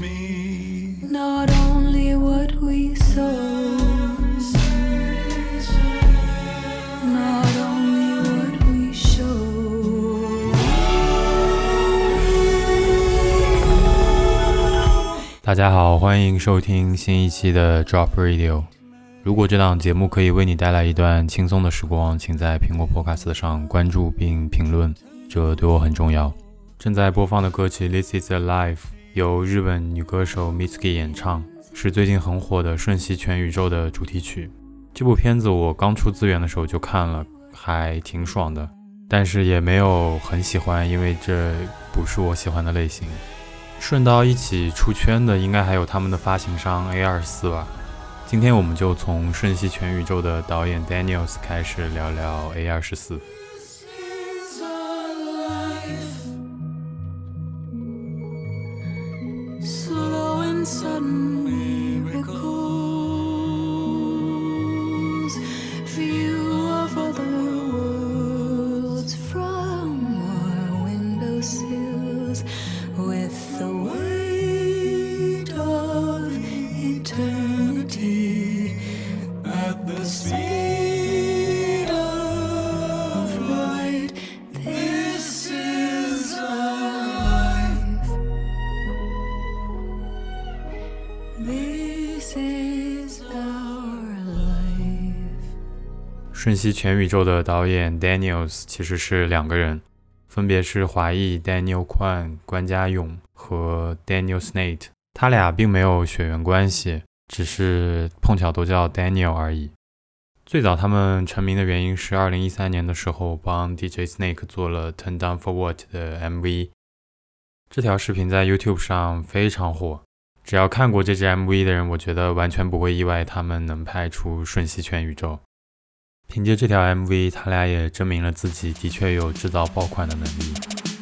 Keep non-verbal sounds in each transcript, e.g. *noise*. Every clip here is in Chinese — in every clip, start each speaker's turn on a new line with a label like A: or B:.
A: me.
B: Not only what we sow, not only what we show.
C: 大家好，欢迎收听新一期的 Drop Radio。如果这档节目可以为你带来一段轻松的时光，请在苹果 Podcast 上关注并评论，这对我很重要。正在播放的歌曲《This Is a Life》由日本女歌手 Mitsuki 演唱，是最近很火的《瞬息全宇宙》的主题曲。这部片子我刚出资源的时候就看了，还挺爽的，但是也没有很喜欢，因为这不是我喜欢的类型。顺道一起出圈的，应该还有他们的发行商 A 二四吧。今天我们就从《瞬息全宇宙》的导演 Daniels 开始聊聊 A 二十四。
B: Slow and sudden
C: 瞬息全宇宙的导演 Daniels 其实是两个人，分别是华裔 Daniel Kwan 关家勇和 Daniel Snate。他俩并没有血缘关系，只是碰巧都叫 Daniel 而已。最早他们成名的原因是2013年的时候帮 DJ Snake 做了《Turn Down for What》的 MV，这条视频在 YouTube 上非常火。只要看过这支 MV 的人，我觉得完全不会意外他们能拍出《瞬息全宇宙》。凭借这条 MV，他俩也证明了自己的确有制造爆款的能力。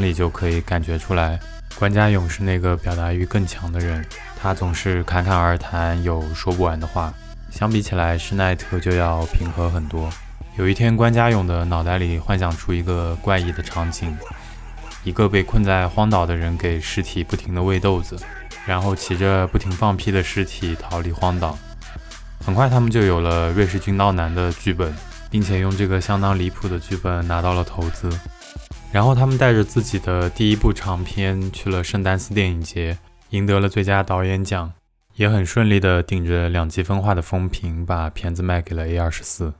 C: 里就可以感觉出来，关家勇是那个表达欲更强的人，他总是侃侃而谈，有说不完的话。相比起来，施耐特就要平和很多。有一天，关家勇的脑袋里幻想出一个怪异的场景：一个被困在荒岛的人给尸体不停地喂豆子，然后骑着不停放屁的尸体逃离荒岛。很快，他们就有了《瑞士军刀男》的剧本，并且用这个相当离谱的剧本拿到了投资。然后他们带着自己的第一部长片去了圣丹斯电影节，赢得了最佳导演奖，也很顺利的顶着两极分化的风评，把片子卖给了 A 二十四。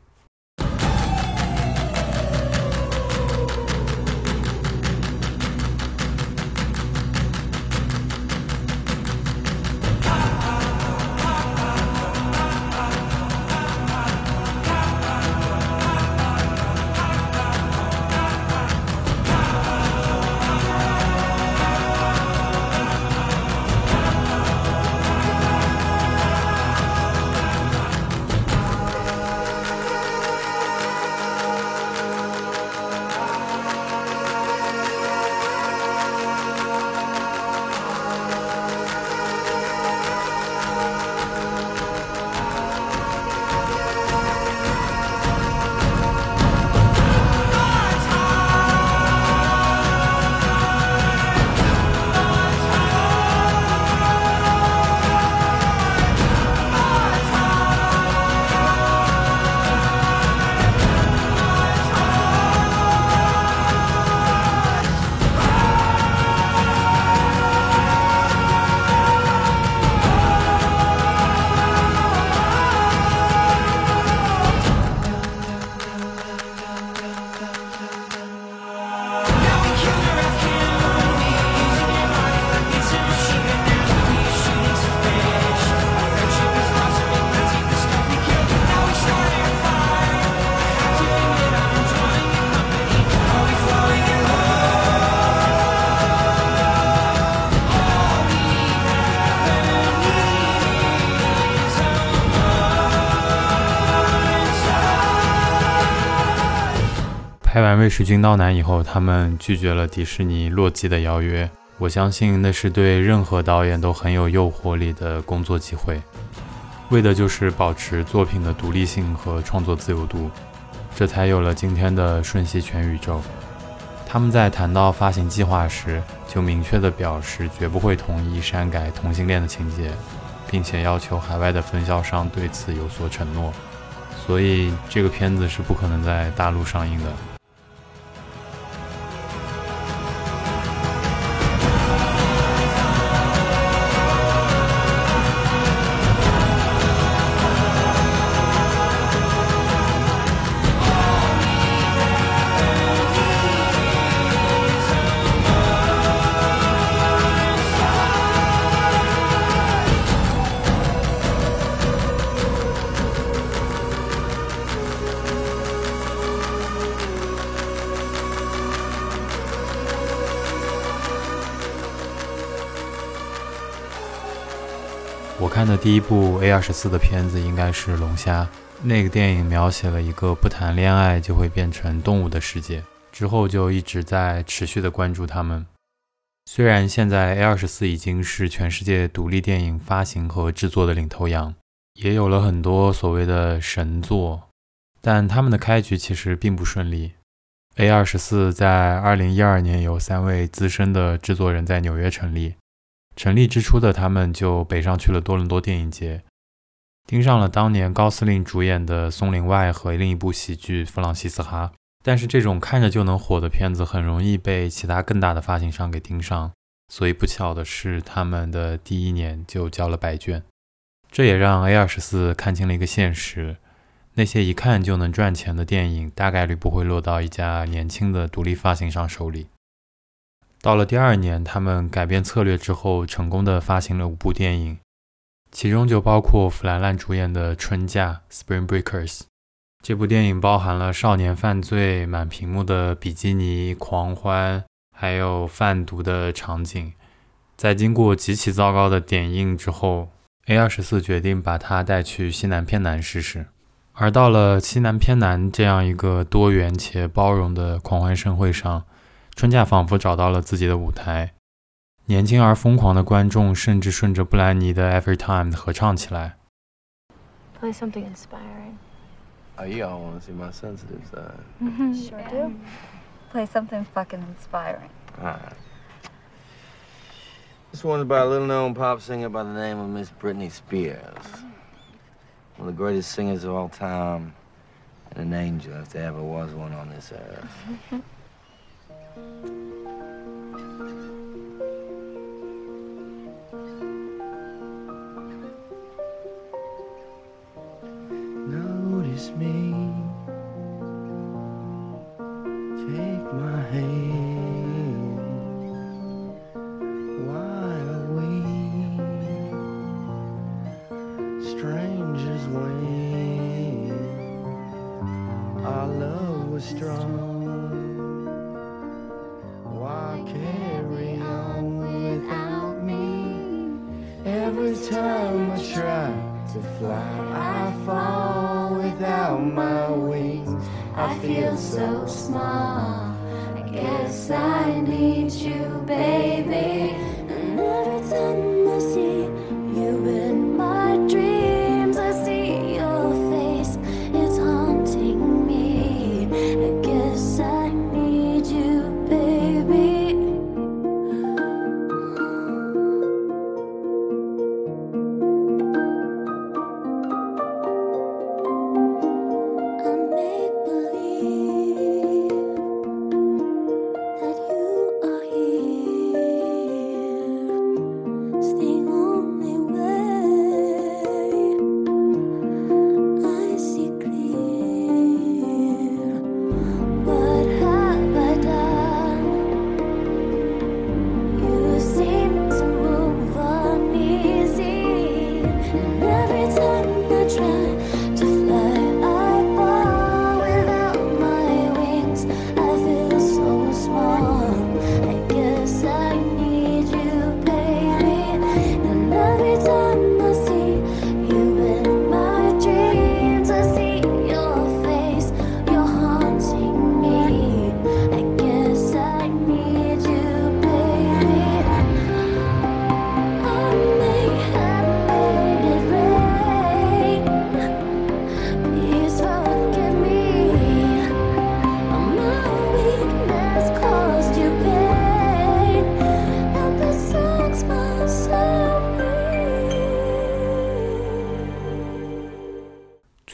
C: 拍完《瑞士军刀男》以后，他们拒绝了迪士尼《洛基》的邀约。我相信那是对任何导演都很有诱惑力的工作机会，为的就是保持作品的独立性和创作自由度，这才有了今天的瞬息全宇宙。他们在谈到发行计划时，就明确地表示绝不会同意删改同性恋的情节，并且要求海外的分销商对此有所承诺。所以，这个片子是不可能在大陆上映的。我看的第一部 A 二十四的片子应该是《龙虾》，那个电影描写了一个不谈恋爱就会变成动物的世界。之后就一直在持续的关注他们。虽然现在 A 二十四已经是全世界独立电影发行和制作的领头羊，也有了很多所谓的神作，但他们的开局其实并不顺利。A 二十四在二零一二年由三位资深的制作人在纽约成立。成立之初的他们就北上去了多伦多电影节，盯上了当年高司令主演的《松林外》和另一部喜剧《弗朗西斯哈》。但是这种看着就能火的片子，很容易被其他更大的发行商给盯上。所以不巧的是，他们的第一年就交了白卷。这也让 A 二十四看清了一个现实：那些一看就能赚钱的电影，大概率不会落到一家年轻的独立发行商手里。到了第二年，他们改变策略之后，成功的发行了五部电影，其中就包括弗兰兰主演的《春假》（Spring Breakers）。这部电影包含了少年犯罪、满屏幕的比基尼狂欢，还有贩毒的场景。在经过极其糟糕的点映之后，A 二十四决定把它带去西南偏南试试。而到了西南偏南这样一个多元且包容的狂欢盛会上，春假仿佛找到了自己的舞台，年轻而疯狂的观众甚至顺着布兰妮的《Every Time》合唱起来。
D: Play something inspiring.
E: Oh, you all want to see my sensitive side.
D: Sure do.
F: Play something fucking inspiring.
E: All right. This one's by a little known pop singer by the name of Miss Britney Spears. One of the greatest singers of all time, and an angel if there ever was one on this earth. *laughs*
G: Thank you.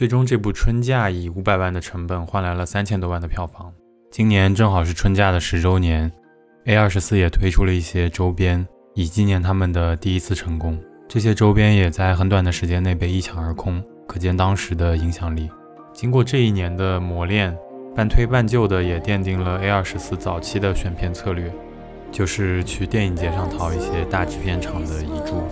C: 最终这部《春假》以五百万的成本换来了三千多万的票房。今年正好是《春假》的十周年，A 二十四也推出了一些周边，以纪念他们的第一次成功。这些周边也在很短的时间内被一抢而空，可见当时的影响力。经过这一年的磨练，半推半就的也奠定了 A 二十四早期的选片策略，就是去电影节上淘一些大制片厂的遗珠。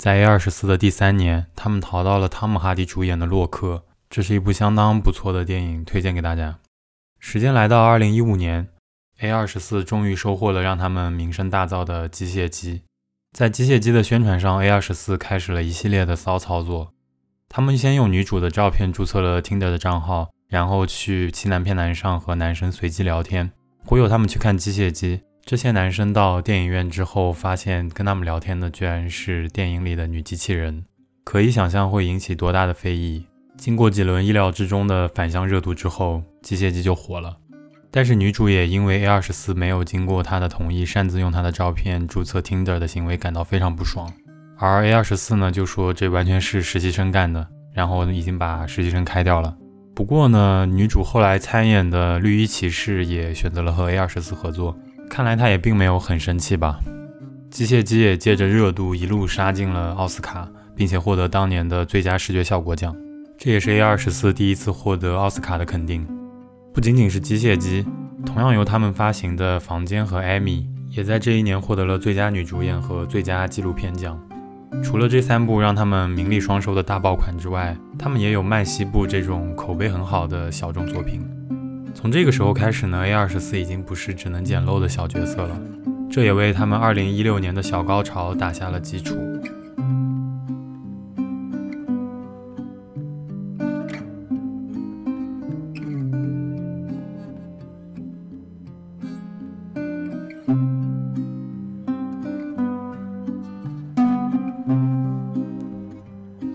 C: 在 A 二十四的第三年，他们逃到了汤姆哈迪主演的《洛克》，这是一部相当不错的电影，推荐给大家。时间来到二零一五年，A 二十四终于收获了让他们名声大噪的机械姬。在机械姬的宣传上，A 二十四开始了一系列的骚操作。他们先用女主的照片注册了 Tinder 的账号，然后去欺男骗男上和男生随机聊天，忽悠他们去看机械姬。这些男生到电影院之后，发现跟他们聊天的居然是电影里的女机器人，可以想象会引起多大的非议。经过几轮意料之中的反向热度之后，机械姬就火了。但是女主也因为 A 二十四没有经过她的同意擅自用她的照片注册 Tinder 的行为感到非常不爽，而 A 二十四呢就说这完全是实习生干的，然后已经把实习生开掉了。不过呢，女主后来参演的《绿衣骑士》也选择了和 A 二十四合作，看来他也并没有很生气吧。机械姬也借着热度一路杀进了奥斯卡，并且获得当年的最佳视觉效果奖，这也是 A 二十四第一次获得奥斯卡的肯定。不仅仅是机械姬，同样由他们发行的《房间》和《艾米》也在这一年获得了最佳女主演和最佳纪录片奖。除了这三部让他们名利双收的大爆款之外，他们也有《曼西部》这种口碑很好的小众作品。从这个时候开始呢，A 二十四已经不是只能捡漏的小角色了，这也为他们二零一六年的小高潮打下了基础。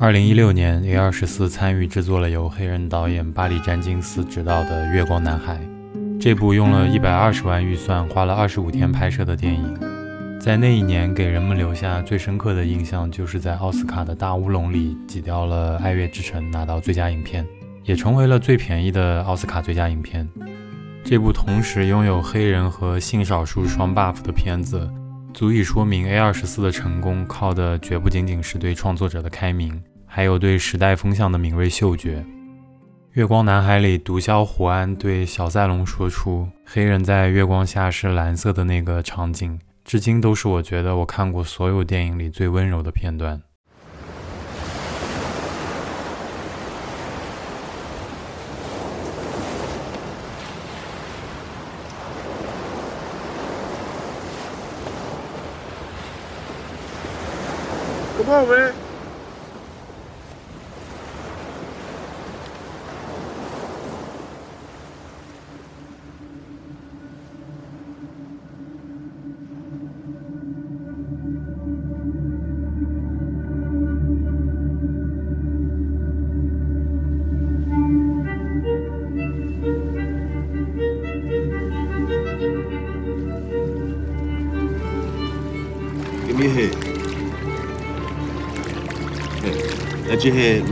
C: 二零一六年，A 二十四参与制作了由黑人导演巴里·詹金斯执导的《月光男孩》，这部用了一百二十万预算，花了二十五天拍摄的电影，在那一年给人们留下最深刻的印象，就是在奥斯卡的大乌龙里挤掉了《爱乐之城》，拿到最佳影片，也成为了最便宜的奥斯卡最佳影片。这部同时拥有黑人和性少数双 buff 的片子，足以说明 A 二十四的成功靠的绝不仅仅是对创作者的开明，还有对时代风向的敏锐嗅觉。《月光男孩》里，毒枭胡安对小赛龙说出“黑人在月光下是蓝色的”那个场景，至今都是我觉得我看过所有电影里最温柔的片段。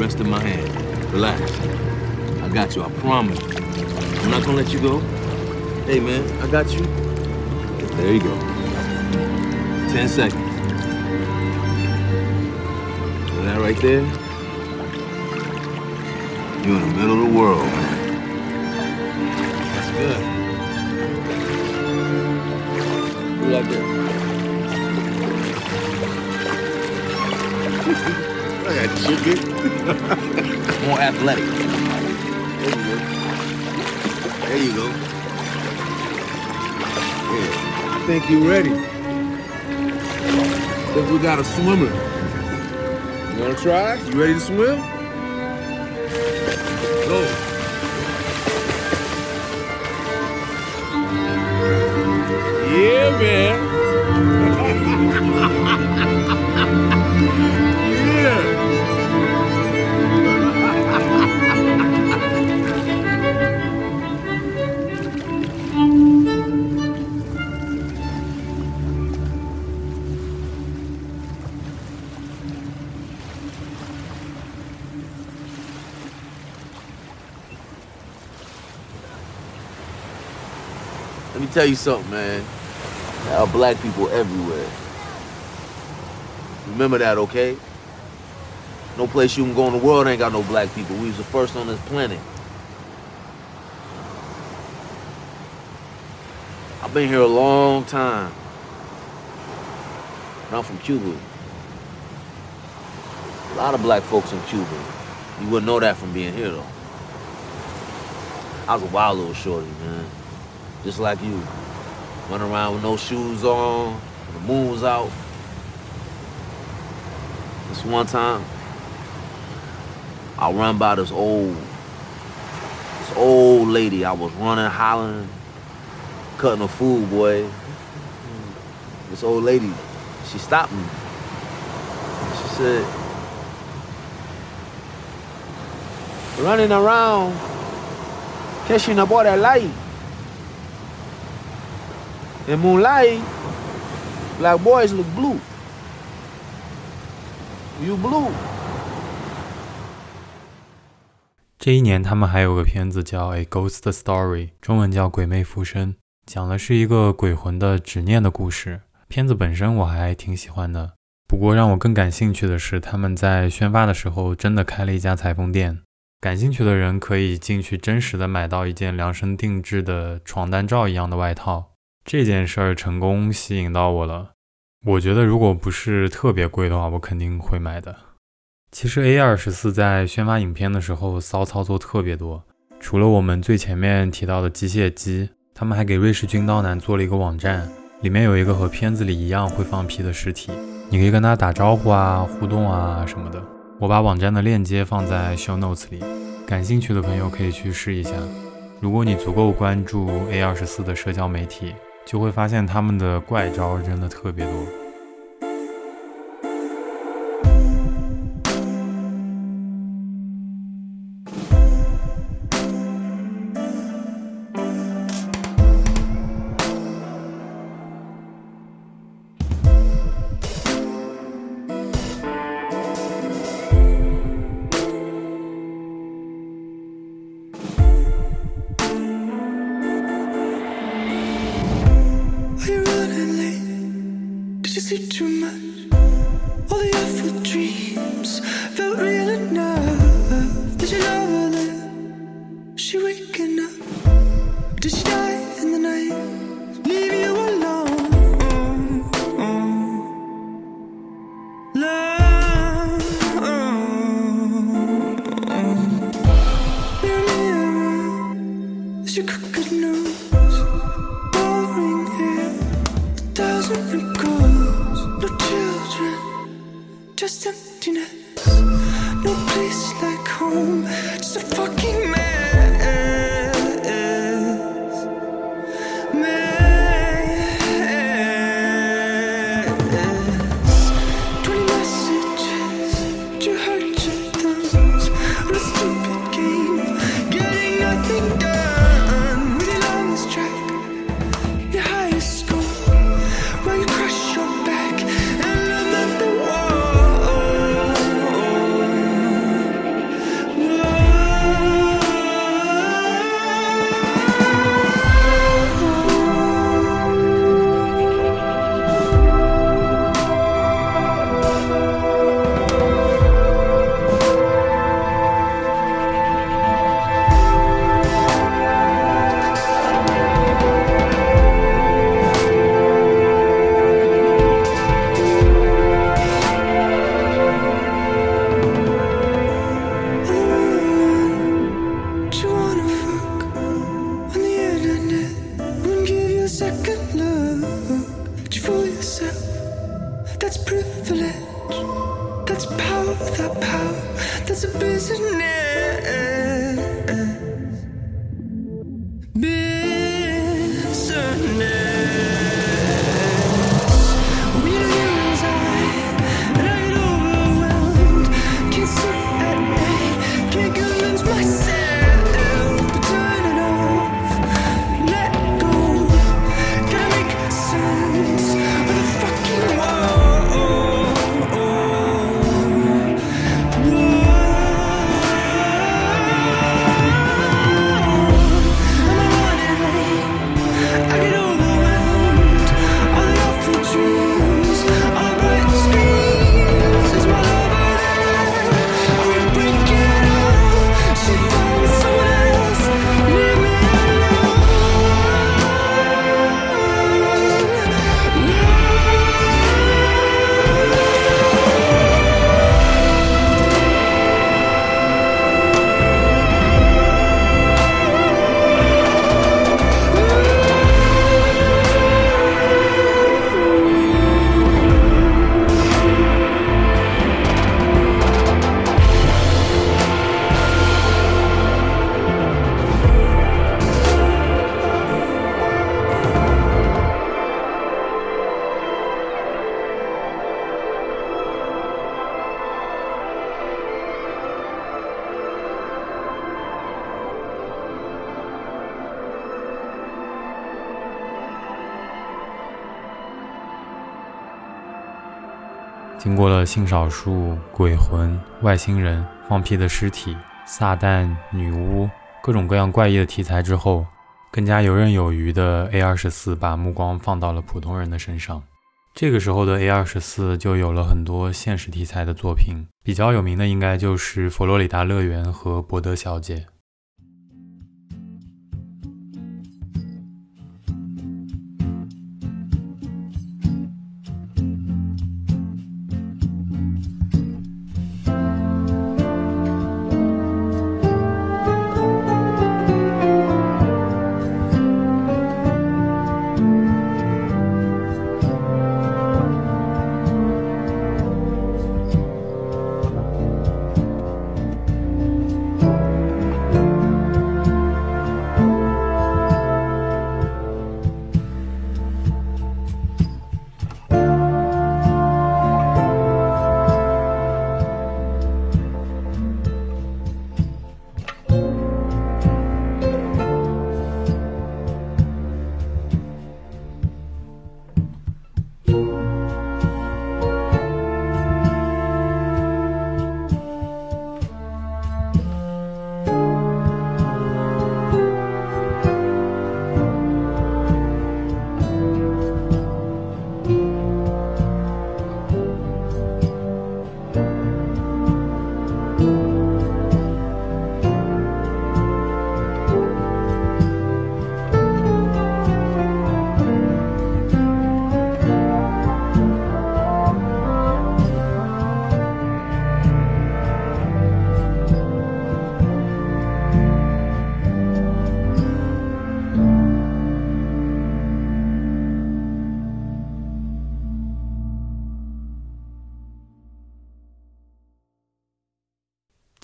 H: Rest in my hand. Relax. I got you, I promise. I'm not gonna let you go. Hey, man, I got you. There you go. Ten seconds. And that right there, you're in the middle of the world, man. That's good. Like *laughs* that.
A: I chicken.
H: More athletic.
A: There you go. There you go. Yeah. think you're ready.
H: Think we got a swimmer.
A: You wanna try? You ready to swim?
H: Tell you something, man. There are black people everywhere. Remember that, okay? No place you can go in the world ain't got no black people. We was the first on this planet. I've been here a long time. And I'm from Cuba. A lot of black folks in Cuba. You wouldn't know that from being here, though. I was a wild little shorty, man. Just like you. Running around with no shoes on, the moon was out. This one time, I run by this old, this old lady. I was running, hollering, cutting a fool, boy. This old lady, she stopped me. She said, running around, catching a boy that light. In moonlight, black boys look blue. You blue.
C: 这一年，他们还有个片子叫《A Ghost Story》，中文叫《鬼魅附身》，讲的是一个鬼魂的执念的故事。片子本身我还挺喜欢的，不过让我更感兴趣的是，他们在宣发的时候真的开了一家裁缝店。感兴趣的人可以进去真实的买到一件量身定制的床单罩一样的外套。这件事儿成功吸引到我了。我觉得如果不是特别贵的话，我肯定会买的。其实 A 二十四在宣发影片的时候骚操作特别多，除了我们最前面提到的机械姬，他们还给瑞士军刀男做了一个网站，里面有一个和片子里一样会放屁的尸体，你可以跟他打招呼啊、互动啊什么的。我把网站的链接放在 show notes 里，感兴趣的朋友可以去试一下。如果你足够关注 A 二十四的社交媒体，就会发现他们的怪招真的特别多。经过了性少数、鬼魂、外星人、放屁的尸体、撒旦、女巫各种各样怪异的题材之后，更加游刃有余的 A 二十四把目光放到了普通人的身上。这个时候的 A 二十四就有了很多现实题材的作品，比较有名的应该就是《佛罗里达乐园》和《伯德小姐》。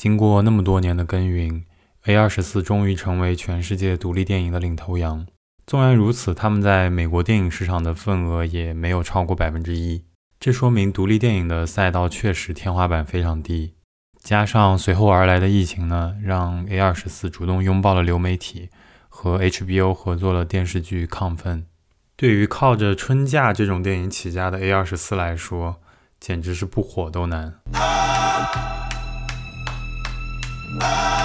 C: 经过那么多年的耕耘，A 二十四终于成为全世界独立电影的领头羊。纵然如此，他们在美国电影市场的份额也没有超过百分之一。这说明独立电影的赛道确实天花板非常低。加上随后而来的疫情呢，让 A 二十四主动拥抱了流媒体，和 HBO 合作了电视剧《亢奋》。对于靠着春假这种电影起家的 A 二十四来说，简直是不火都难。Ah.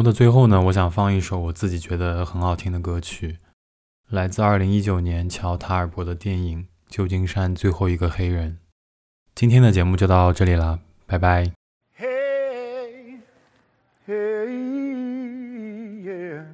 C: 目的最后呢，我想放一首我自己觉得很好听的歌曲，来自2019年乔·塔尔伯的电影《旧金山最后一个黑人》。今天的节目就到这里了，拜拜。
I: Hey, hey, yeah.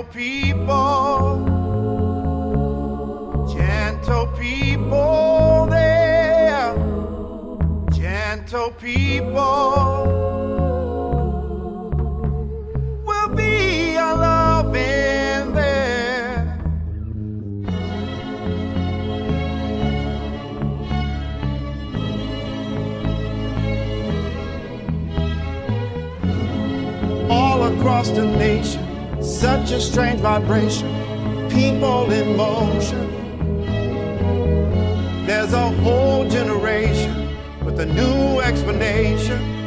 I: Gentle people, gentle people there, gentle people will be a loving there. all across the. Such a strange vibration, people in motion. There's a whole generation with a new explanation.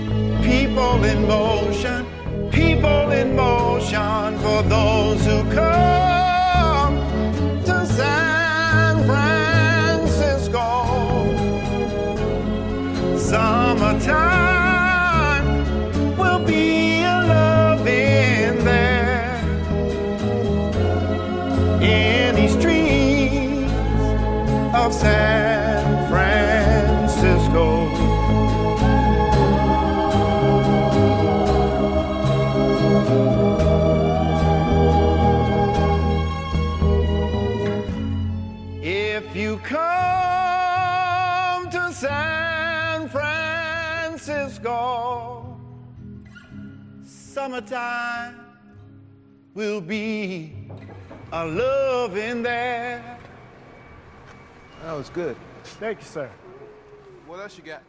I: Summertime will be a love in there.
H: That was good.
I: Thank you, sir.
H: What else you got?